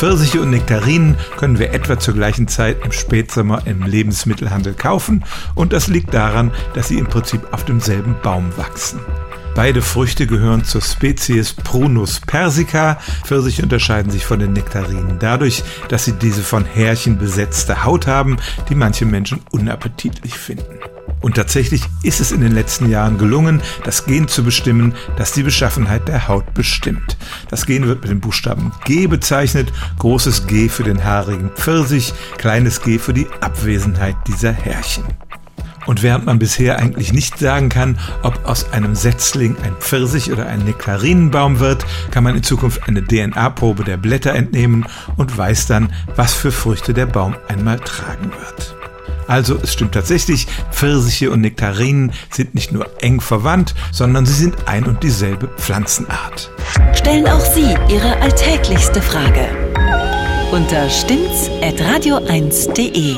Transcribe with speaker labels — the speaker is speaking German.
Speaker 1: Pfirsiche und Nektarinen können wir etwa zur gleichen Zeit im Spätsommer im Lebensmittelhandel kaufen und das liegt daran, dass sie im Prinzip auf demselben Baum wachsen. Beide Früchte gehören zur Spezies Prunus persica. Pfirsiche unterscheiden sich von den Nektarinen dadurch, dass sie diese von Härchen besetzte Haut haben, die manche Menschen unappetitlich finden. Und tatsächlich ist es in den letzten Jahren gelungen, das Gen zu bestimmen, das die Beschaffenheit der Haut bestimmt. Das Gen wird mit dem Buchstaben G bezeichnet, großes G für den haarigen Pfirsich, kleines G für die Abwesenheit dieser Härchen. Und während man bisher eigentlich nicht sagen kann, ob aus einem Setzling ein Pfirsich oder ein Nektarinenbaum wird, kann man in Zukunft eine DNA-Probe der Blätter entnehmen und weiß dann, was für Früchte der Baum einmal tragen wird. Also es stimmt tatsächlich, Pfirsiche und Nektarinen sind nicht nur eng verwandt, sondern sie sind ein und dieselbe Pflanzenart.
Speaker 2: Stellen auch Sie Ihre alltäglichste Frage unter stimmtz.radio1.de.